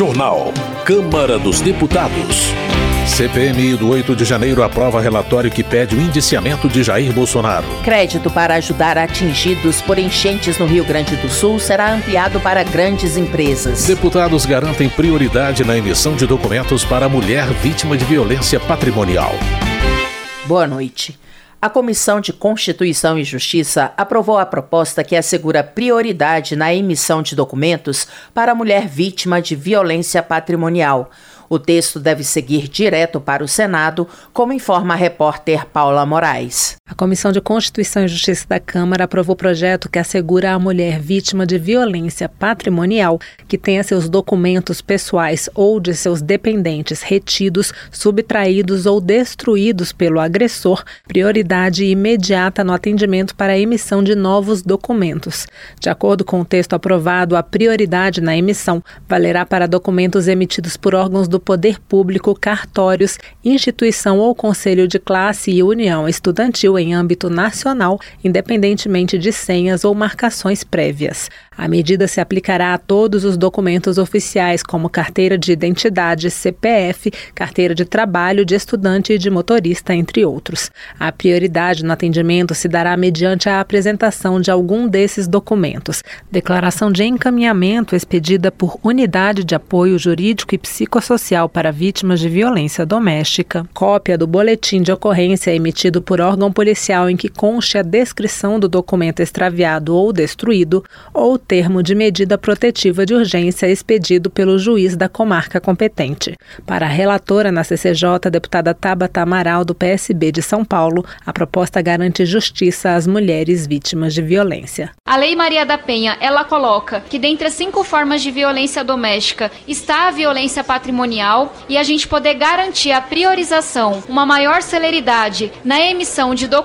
Jornal. Câmara dos Deputados. CPMI do 8 de janeiro aprova relatório que pede o indiciamento de Jair Bolsonaro. Crédito para ajudar atingidos por enchentes no Rio Grande do Sul será ampliado para grandes empresas. Deputados garantem prioridade na emissão de documentos para mulher vítima de violência patrimonial. Boa noite. A Comissão de Constituição e Justiça aprovou a proposta que assegura prioridade na emissão de documentos para a mulher vítima de violência patrimonial. O texto deve seguir direto para o Senado, como informa a repórter Paula Moraes. A Comissão de Constituição e Justiça da Câmara aprovou o projeto que assegura à mulher vítima de violência patrimonial que tenha seus documentos pessoais ou de seus dependentes retidos, subtraídos ou destruídos pelo agressor prioridade imediata no atendimento para a emissão de novos documentos. De acordo com o texto aprovado, a prioridade na emissão valerá para documentos emitidos por órgãos do poder público, cartórios, instituição ou conselho de classe e união estudantil em âmbito nacional, independentemente de senhas ou marcações prévias. A medida se aplicará a todos os documentos oficiais, como carteira de identidade, CPF, carteira de trabalho de estudante e de motorista, entre outros. A prioridade no atendimento se dará mediante a apresentação de algum desses documentos: declaração de encaminhamento expedida por Unidade de Apoio Jurídico e Psicossocial para Vítimas de Violência Doméstica, cópia do boletim de ocorrência emitido por órgão policial em que conste a descrição do documento extraviado ou destruído, ou termo de medida protetiva de urgência expedido pelo juiz da comarca competente. Para a relatora na CCJ, deputada Tabata Amaral, do PSB de São Paulo, a proposta garante justiça às mulheres vítimas de violência. A Lei Maria da Penha, ela coloca que dentre as cinco formas de violência doméstica está a violência patrimonial e a gente poder garantir a priorização, uma maior celeridade na emissão de documentos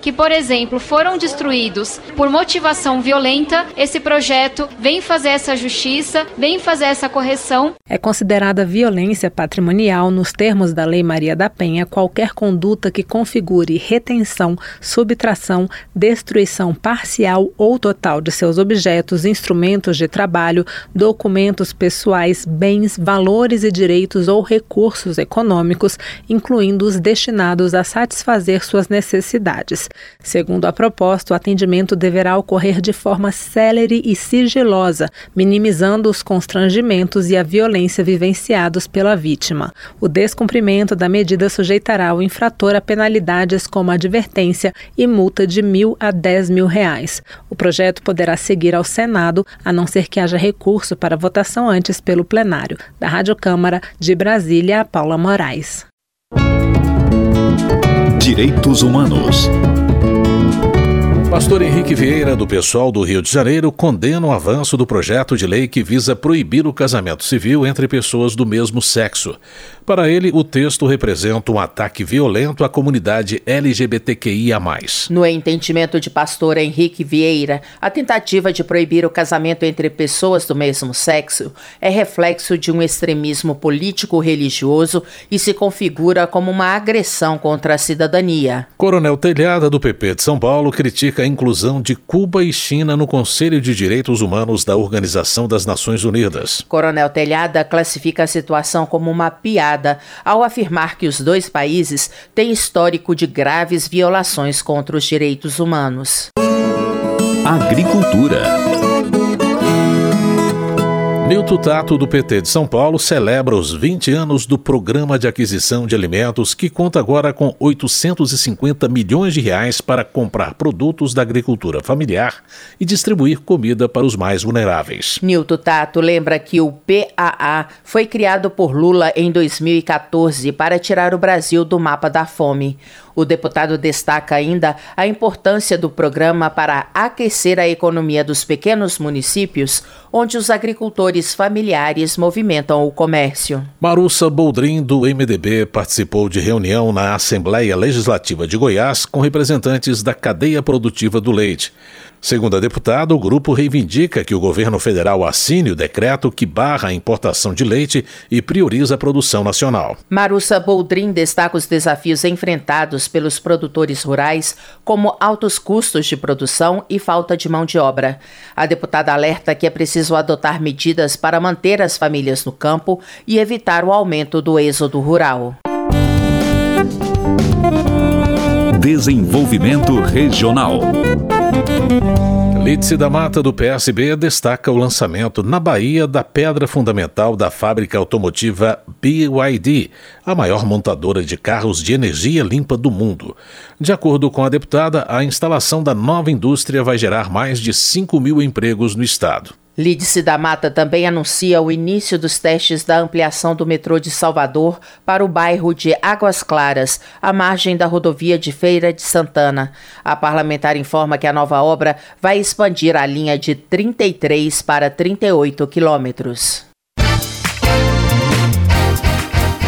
que, por exemplo, foram destruídos por motivação violenta, esse projeto vem fazer essa justiça, vem fazer essa correção. É considerada violência patrimonial, nos termos da Lei Maria da Penha, qualquer conduta que configure retenção, subtração, destruição parcial ou total de seus objetos, instrumentos de trabalho, documentos pessoais, bens, valores e direitos ou recursos econômicos, incluindo os destinados a satisfazer suas necessidades. Segundo a proposta, o atendimento deverá ocorrer de forma célere e sigilosa, minimizando os constrangimentos e a violência vivenciados pela vítima. O descumprimento da medida sujeitará o infrator a penalidades como advertência e multa de mil a dez mil reais. O projeto poderá seguir ao Senado, a não ser que haja recurso para votação antes pelo plenário. Da Rádio Câmara, de Brasília, Paula Moraes. Direitos Humanos. Pastor Henrique Vieira, do pessoal do Rio de Janeiro, condena o avanço do projeto de lei que visa proibir o casamento civil entre pessoas do mesmo sexo. Para ele, o texto representa um ataque violento à comunidade LGBTQIA. No entendimento de pastor Henrique Vieira, a tentativa de proibir o casamento entre pessoas do mesmo sexo é reflexo de um extremismo político-religioso e se configura como uma agressão contra a cidadania. Coronel Telhada, do PP de São Paulo, critica a inclusão de Cuba e China no Conselho de Direitos Humanos da Organização das Nações Unidas. Coronel Telhada classifica a situação como uma piada ao afirmar que os dois países têm histórico de graves violações contra os direitos humanos. Agricultura. Nilton Tato, do PT de São Paulo, celebra os 20 anos do Programa de Aquisição de Alimentos, que conta agora com 850 milhões de reais para comprar produtos da agricultura familiar e distribuir comida para os mais vulneráveis. Nilton Tato lembra que o PAA foi criado por Lula em 2014 para tirar o Brasil do mapa da fome. O deputado destaca ainda a importância do programa para aquecer a economia dos pequenos municípios, onde os agricultores familiares movimentam o comércio. Marussa Boldrin, do MDB, participou de reunião na Assembleia Legislativa de Goiás com representantes da cadeia produtiva do leite. Segundo a deputada, o grupo reivindica que o governo federal assine o decreto que barra a importação de leite e prioriza a produção nacional. Marussa Boldrin destaca os desafios enfrentados pelos produtores rurais, como altos custos de produção e falta de mão de obra. A deputada alerta que é preciso adotar medidas para manter as famílias no campo e evitar o aumento do êxodo rural. Desenvolvimento Regional. Lídice da Mata do PSB destaca o lançamento na Bahia da pedra fundamental da fábrica automotiva BYD, a maior montadora de carros de energia limpa do mundo. De acordo com a deputada, a instalação da nova indústria vai gerar mais de 5 mil empregos no estado. Lídice da Mata também anuncia o início dos testes da ampliação do metrô de Salvador para o bairro de Águas Claras, à margem da rodovia de Feira de Santana. A parlamentar informa que a nova obra vai expandir a linha de 33 para 38 quilômetros.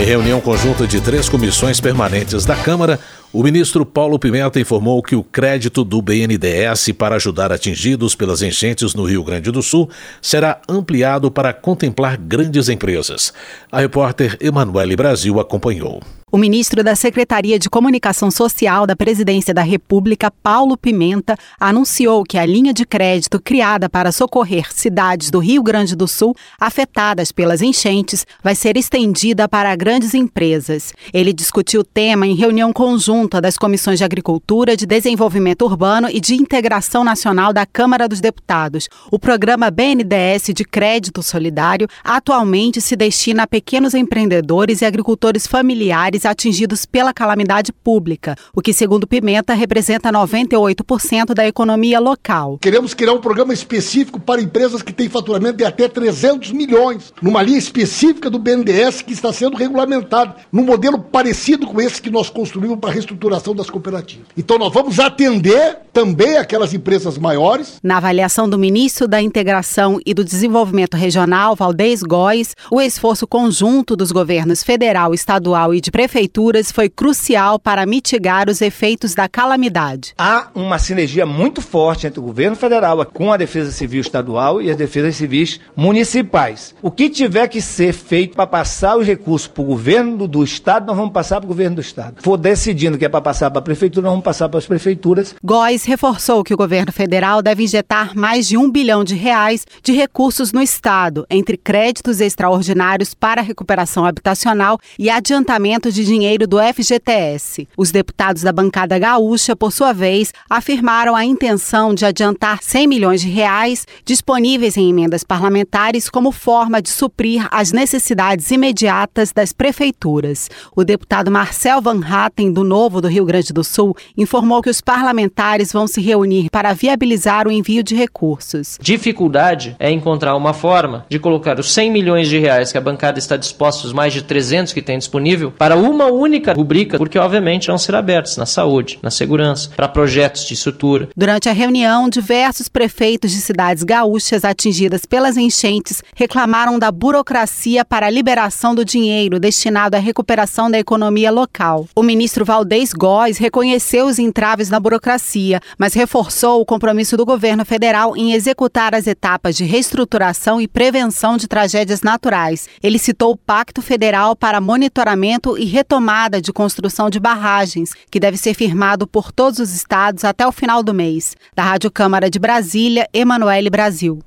Em reunião conjunta de três comissões permanentes da Câmara, o ministro Paulo Pimenta informou que o crédito do BNDES para ajudar atingidos pelas enchentes no Rio Grande do Sul será ampliado para contemplar grandes empresas. A repórter Emanuele Brasil acompanhou. O ministro da Secretaria de Comunicação Social da Presidência da República, Paulo Pimenta, anunciou que a linha de crédito criada para socorrer cidades do Rio Grande do Sul afetadas pelas enchentes vai ser estendida para grandes empresas. Ele discutiu o tema em reunião conjunta das comissões de Agricultura, de Desenvolvimento Urbano e de Integração Nacional da Câmara dos Deputados. O programa BNDES de Crédito Solidário atualmente se destina a pequenos empreendedores e agricultores familiares atingidos pela calamidade pública, o que, segundo Pimenta, representa 98% da economia local. Queremos criar um programa específico para empresas que têm faturamento de até 300 milhões, numa linha específica do BNDES que está sendo regulamentado, num modelo parecido com esse que nós construímos para a reestruturação das cooperativas. Então, nós vamos atender também aquelas empresas maiores. Na avaliação do ministro da Integração e do Desenvolvimento Regional, Valdez Góes, o esforço conjunto dos governos federal, estadual e de prefeitura prefeituras foi crucial para mitigar os efeitos da calamidade. Há uma sinergia muito forte entre o governo federal com a Defesa Civil Estadual e as defesas civis municipais. O que tiver que ser feito para passar os recursos para o governo do Estado, nós vamos passar para o governo do Estado. For decidindo que é para passar para a prefeitura, vamos passar para as prefeituras. Góes reforçou que o governo federal deve injetar mais de um bilhão de reais de recursos no Estado, entre créditos extraordinários para recuperação habitacional e adiantamento de dinheiro do FGTS. Os deputados da bancada gaúcha, por sua vez, afirmaram a intenção de adiantar 100 milhões de reais disponíveis em emendas parlamentares como forma de suprir as necessidades imediatas das prefeituras. O deputado Marcel Van Hatten, do Novo do Rio Grande do Sul, informou que os parlamentares vão se reunir para viabilizar o envio de recursos. Dificuldade é encontrar uma forma de colocar os 100 milhões de reais que a bancada está disposta, os mais de 300 que tem disponível, para uma única rubrica, porque obviamente vão ser abertos na saúde, na segurança, para projetos de estrutura. Durante a reunião, diversos prefeitos de cidades gaúchas atingidas pelas enchentes reclamaram da burocracia para a liberação do dinheiro destinado à recuperação da economia local. O ministro Valdez Góes reconheceu os entraves na burocracia, mas reforçou o compromisso do governo federal em executar as etapas de reestruturação e prevenção de tragédias naturais. Ele citou o Pacto Federal para Monitoramento e retomada de construção de barragens, que deve ser firmado por todos os estados até o final do mês. Da Rádio Câmara de Brasília, Emanuele Brasil.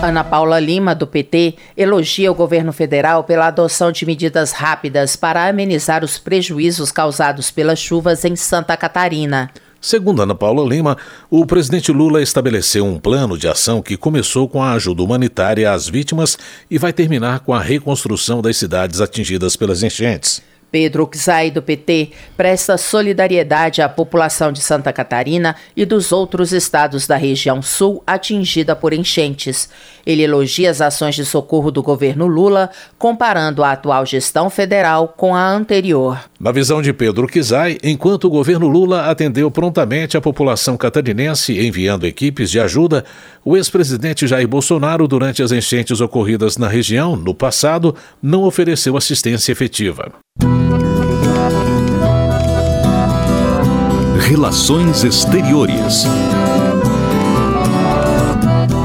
Ana Paula Lima, do PT, elogia o governo federal pela adoção de medidas rápidas para amenizar os prejuízos causados pelas chuvas em Santa Catarina. Segundo Ana Paula Lima, o presidente Lula estabeleceu um plano de ação que começou com a ajuda humanitária às vítimas e vai terminar com a reconstrução das cidades atingidas pelas enchentes. Pedro Xai, do PT, presta solidariedade à população de Santa Catarina e dos outros estados da região sul atingida por enchentes. Ele elogia as ações de socorro do governo Lula, comparando a atual gestão federal com a anterior. Na visão de Pedro Kizai, enquanto o governo Lula atendeu prontamente a população catarinense enviando equipes de ajuda, o ex-presidente Jair Bolsonaro, durante as enchentes ocorridas na região no passado, não ofereceu assistência efetiva. Relações Exteriores.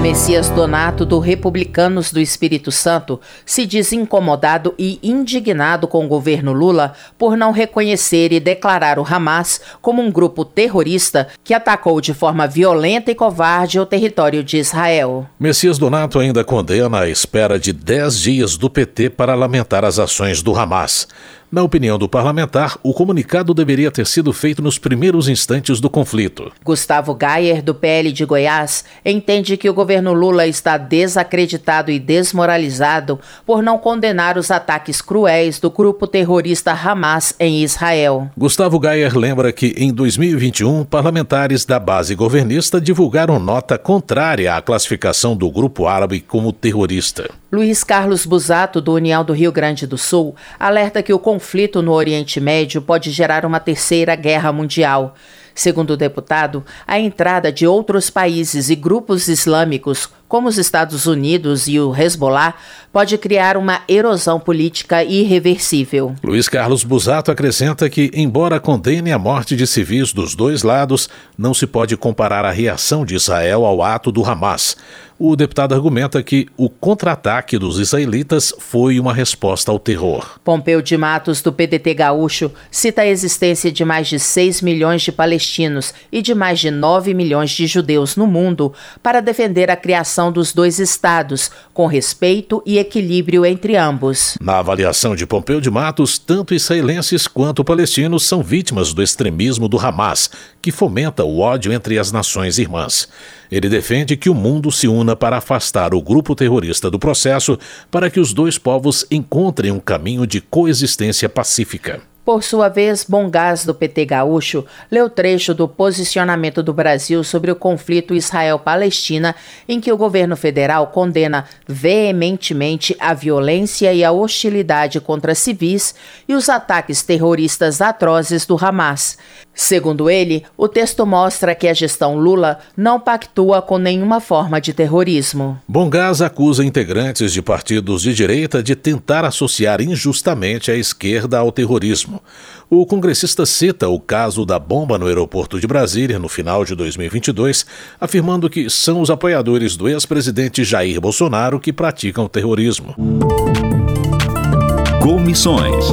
Messias Donato, do Republicanos do Espírito Santo, se diz incomodado e indignado com o governo Lula por não reconhecer e declarar o Hamas como um grupo terrorista que atacou de forma violenta e covarde o território de Israel. Messias Donato ainda condena a espera de 10 dias do PT para lamentar as ações do Hamas. Na opinião do parlamentar, o comunicado deveria ter sido feito nos primeiros instantes do conflito. Gustavo Gayer, do PL de Goiás, entende que o governo Lula está desacreditado e desmoralizado por não condenar os ataques cruéis do grupo terrorista Hamas em Israel. Gustavo Gayer lembra que, em 2021, parlamentares da base governista divulgaram nota contrária à classificação do grupo árabe como terrorista. Luiz Carlos Busato, do União do Rio Grande do Sul, alerta que o conflito no Oriente Médio pode gerar uma terceira guerra mundial. Segundo o deputado, a entrada de outros países e grupos islâmicos, como os Estados Unidos e o Hezbollah, pode criar uma erosão política irreversível. Luiz Carlos Busato acrescenta que, embora condene a morte de civis dos dois lados, não se pode comparar a reação de Israel ao ato do Hamas. O deputado argumenta que o contra-ataque dos israelitas foi uma resposta ao terror. Pompeu de Matos, do PDT Gaúcho, cita a existência de mais de 6 milhões de palestinos e de mais de 9 milhões de judeus no mundo para defender a criação dos dois estados, com respeito e equilíbrio entre ambos. Na avaliação de Pompeu de Matos, tanto israelenses quanto palestinos são vítimas do extremismo do Hamas, que fomenta o ódio entre as nações irmãs. Ele defende que o mundo se una para afastar o grupo terrorista do processo para que os dois povos encontrem um caminho de coexistência pacífica. Por sua vez, Bongás, do PT Gaúcho, leu trecho do posicionamento do Brasil sobre o conflito Israel-Palestina, em que o governo federal condena veementemente a violência e a hostilidade contra civis e os ataques terroristas atrozes do Hamas. Segundo ele, o texto mostra que a gestão Lula não pactua com nenhuma forma de terrorismo. Bongás acusa integrantes de partidos de direita de tentar associar injustamente a esquerda ao terrorismo. O congressista cita o caso da bomba no aeroporto de Brasília no final de 2022, afirmando que são os apoiadores do ex-presidente Jair Bolsonaro que praticam terrorismo. Comissões.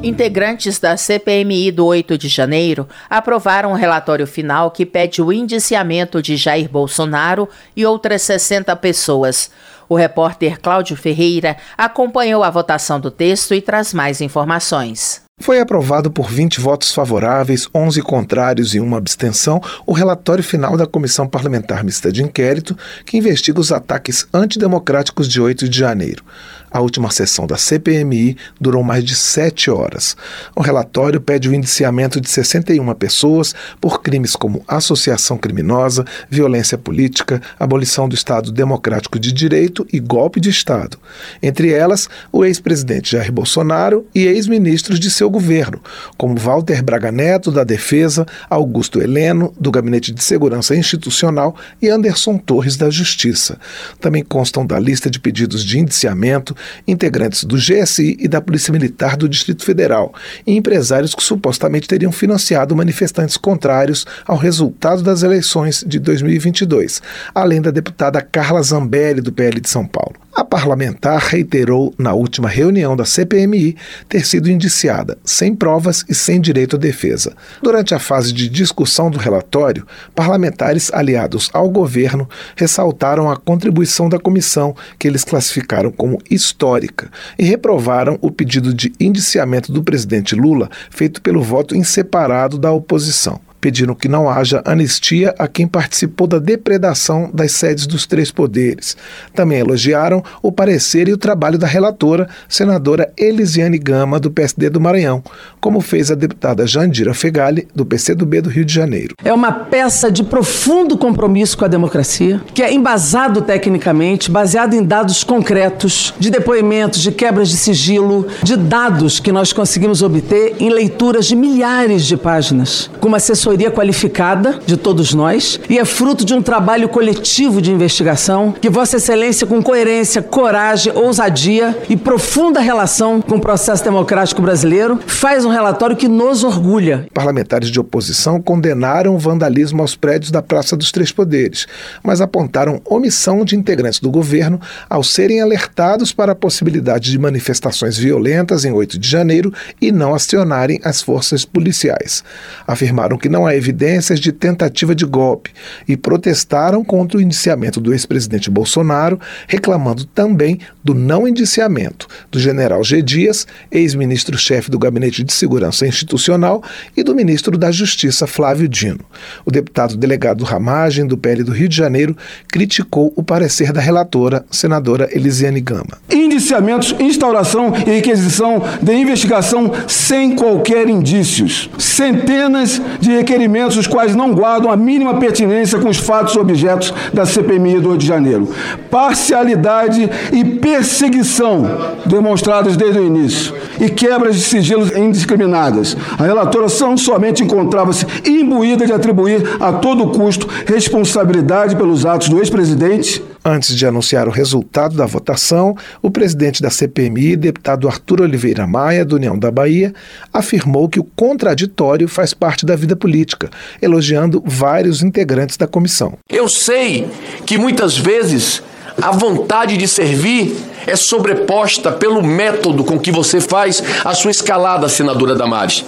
Integrantes da CPMI do 8 de janeiro aprovaram um relatório final que pede o indiciamento de Jair Bolsonaro e outras 60 pessoas. O repórter Cláudio Ferreira acompanhou a votação do texto e traz mais informações. Foi aprovado por 20 votos favoráveis, 11 contrários e uma abstenção o relatório final da Comissão Parlamentar Mista de Inquérito que investiga os ataques antidemocráticos de 8 de janeiro. A última sessão da CPMI durou mais de sete horas. O relatório pede o indiciamento de 61 pessoas por crimes como associação criminosa, violência política, abolição do Estado Democrático de Direito e golpe de Estado. Entre elas, o ex-presidente Jair Bolsonaro e ex-ministros de seu governo, como Walter Braga Neto, da Defesa, Augusto Heleno, do Gabinete de Segurança Institucional e Anderson Torres, da Justiça. Também constam da lista de pedidos de indiciamento integrantes do GSI e da Polícia Militar do Distrito Federal e empresários que supostamente teriam financiado manifestantes contrários ao resultado das eleições de 2022, além da deputada Carla Zambelli, do PL de São Paulo. A parlamentar reiterou na última reunião da CPMI ter sido indiciada, sem provas e sem direito à defesa. Durante a fase de discussão do relatório, parlamentares aliados ao governo ressaltaram a contribuição da comissão, que eles classificaram como histórica, e reprovaram o pedido de indiciamento do presidente Lula feito pelo voto em separado da oposição pediram que não haja anistia a quem participou da depredação das sedes dos três poderes. Também elogiaram o parecer e o trabalho da relatora, senadora Elisiane Gama, do PSD do Maranhão, como fez a deputada Jandira Fegali, do PCdoB do Rio de Janeiro. É uma peça de profundo compromisso com a democracia, que é embasado tecnicamente, baseado em dados concretos, de depoimentos, de quebras de sigilo, de dados que nós conseguimos obter em leituras de milhares de páginas, com uma assessoria assessoria qualificada de todos nós e é fruto de um trabalho coletivo de investigação que Vossa Excelência, com coerência, coragem, ousadia e profunda relação com o processo democrático brasileiro, faz um relatório que nos orgulha. Parlamentares de oposição condenaram o vandalismo aos prédios da Praça dos Três Poderes, mas apontaram omissão de integrantes do governo ao serem alertados para a possibilidade de manifestações violentas em 8 de janeiro e não acionarem as forças policiais. Afirmaram que não há evidências de tentativa de golpe e protestaram contra o indiciamento do ex-presidente Bolsonaro, reclamando também do não indiciamento do general G. Dias, ex-ministro-chefe do Gabinete de Segurança Institucional, e do ministro da Justiça, Flávio Dino. O deputado delegado Ramagem, do PL do Rio de Janeiro, criticou o parecer da relatora, senadora Elisiane Gama. Indiciamentos, instauração e requisição de investigação sem qualquer indícios. Centenas de requerimentos, os quais não guardam a mínima pertinência com os fatos objetos da CPMI do Rio de Janeiro. Parcialidade e perseguição demonstradas desde o início. E quebras de sigilos indiscriminadas. A relatora são somente encontrava-se imbuída de atribuir a todo custo responsabilidade pelos atos do ex-presidente Antes de anunciar o resultado da votação, o presidente da CPMI, deputado Arthur Oliveira Maia, do União da Bahia, afirmou que o contraditório faz parte da vida política, elogiando vários integrantes da comissão. Eu sei que muitas vezes a vontade de servir é sobreposta pelo método com que você faz a sua escalada, senadora Damares.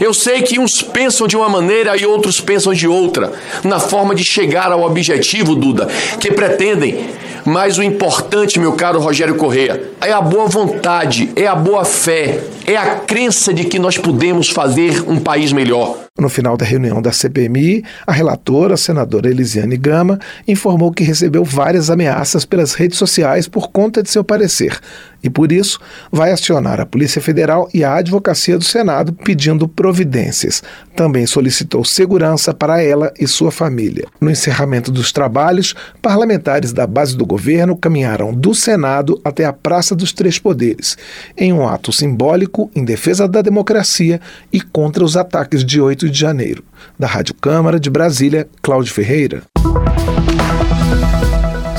Eu sei que uns pensam de uma maneira e outros pensam de outra, na forma de chegar ao objetivo, Duda, que pretendem. Mas o importante, meu caro Rogério Correia, é a boa vontade, é a boa fé, é a crença de que nós podemos fazer um país melhor. No final da reunião da CPMI, a relatora, a senadora Elisiane Gama, informou que recebeu várias ameaças pelas redes sociais por conta de seu parecer e, por isso, vai acionar a Polícia Federal e a Advocacia do Senado pedindo providências. Também solicitou segurança para ela e sua família. No encerramento dos trabalhos, parlamentares da base do governo caminharam do Senado até a Praça dos Três Poderes, em um ato simbólico em defesa da democracia e contra os ataques de 8 de janeiro. Da Rádio Câmara de Brasília, Cláudio Ferreira.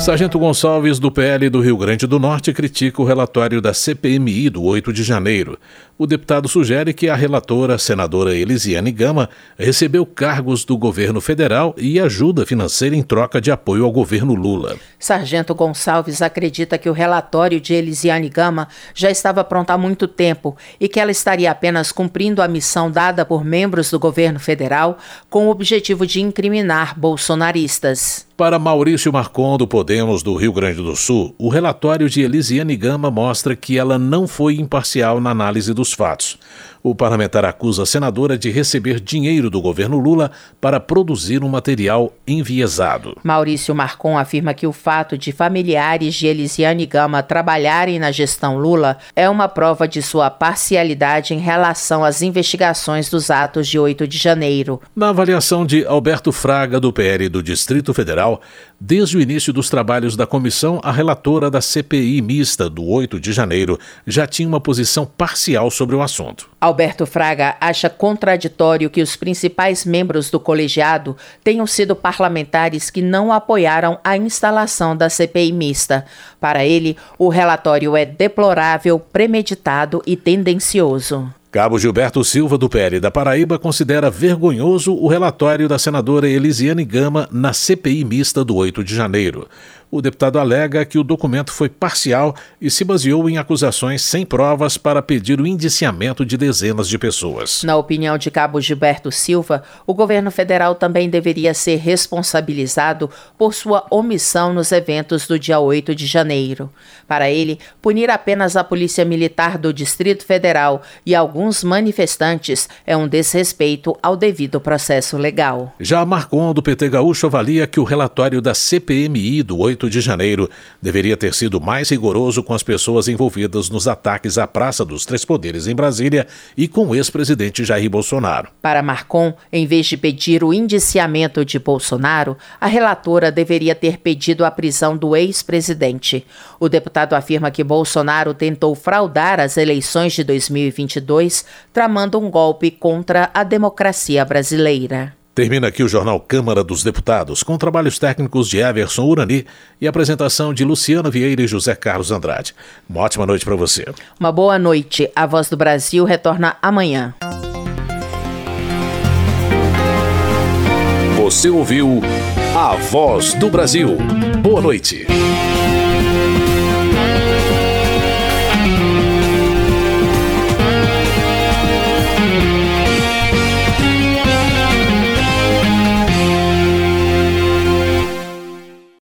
Sargento Gonçalves, do PL do Rio Grande do Norte, critica o relatório da CPMI do 8 de janeiro. O deputado sugere que a relatora, senadora Elisiane Gama, recebeu cargos do governo federal e ajuda financeira em troca de apoio ao governo Lula. Sargento Gonçalves acredita que o relatório de Elisiane Gama já estava pronto há muito tempo e que ela estaria apenas cumprindo a missão dada por membros do governo federal com o objetivo de incriminar bolsonaristas. Para Maurício Marcon, do Podemos do Rio Grande do Sul, o relatório de Elisiane Gama mostra que ela não foi imparcial na análise dos fatos. O parlamentar acusa a senadora de receber dinheiro do governo Lula para produzir um material enviesado. Maurício Marcon afirma que o fato de familiares de Elisiane Gama trabalharem na gestão Lula é uma prova de sua parcialidade em relação às investigações dos atos de 8 de janeiro. Na avaliação de Alberto Fraga, do PL do Distrito Federal, desde o início dos trabalhos da comissão, a relatora da CPI mista do 8 de janeiro já tinha uma posição parcial sobre o assunto. Alberto Fraga acha contraditório que os principais membros do colegiado tenham sido parlamentares que não apoiaram a instalação da CPI mista. Para ele, o relatório é deplorável, premeditado e tendencioso. Cabo Gilberto Silva, do PL da Paraíba, considera vergonhoso o relatório da senadora Elisiane Gama na CPI mista do 8 de janeiro o deputado alega que o documento foi parcial e se baseou em acusações sem provas para pedir o indiciamento de dezenas de pessoas. Na opinião de Cabo Gilberto Silva, o governo federal também deveria ser responsabilizado por sua omissão nos eventos do dia 8 de janeiro. Para ele, punir apenas a Polícia Militar do Distrito Federal e alguns manifestantes é um desrespeito ao devido processo legal. Já Marcon, do PT Gaúcho, avalia que o relatório da CPMI do 8 8 de janeiro deveria ter sido mais rigoroso com as pessoas envolvidas nos ataques à Praça dos Três Poderes em Brasília e com o ex-presidente Jair Bolsonaro. Para Marcon, em vez de pedir o indiciamento de Bolsonaro, a relatora deveria ter pedido a prisão do ex-presidente. O deputado afirma que Bolsonaro tentou fraudar as eleições de 2022, tramando um golpe contra a democracia brasileira. Termina aqui o Jornal Câmara dos Deputados, com trabalhos técnicos de Everson Urani e apresentação de Luciana Vieira e José Carlos Andrade. Uma ótima noite para você. Uma boa noite. A Voz do Brasil retorna amanhã. Você ouviu A Voz do Brasil. Boa noite.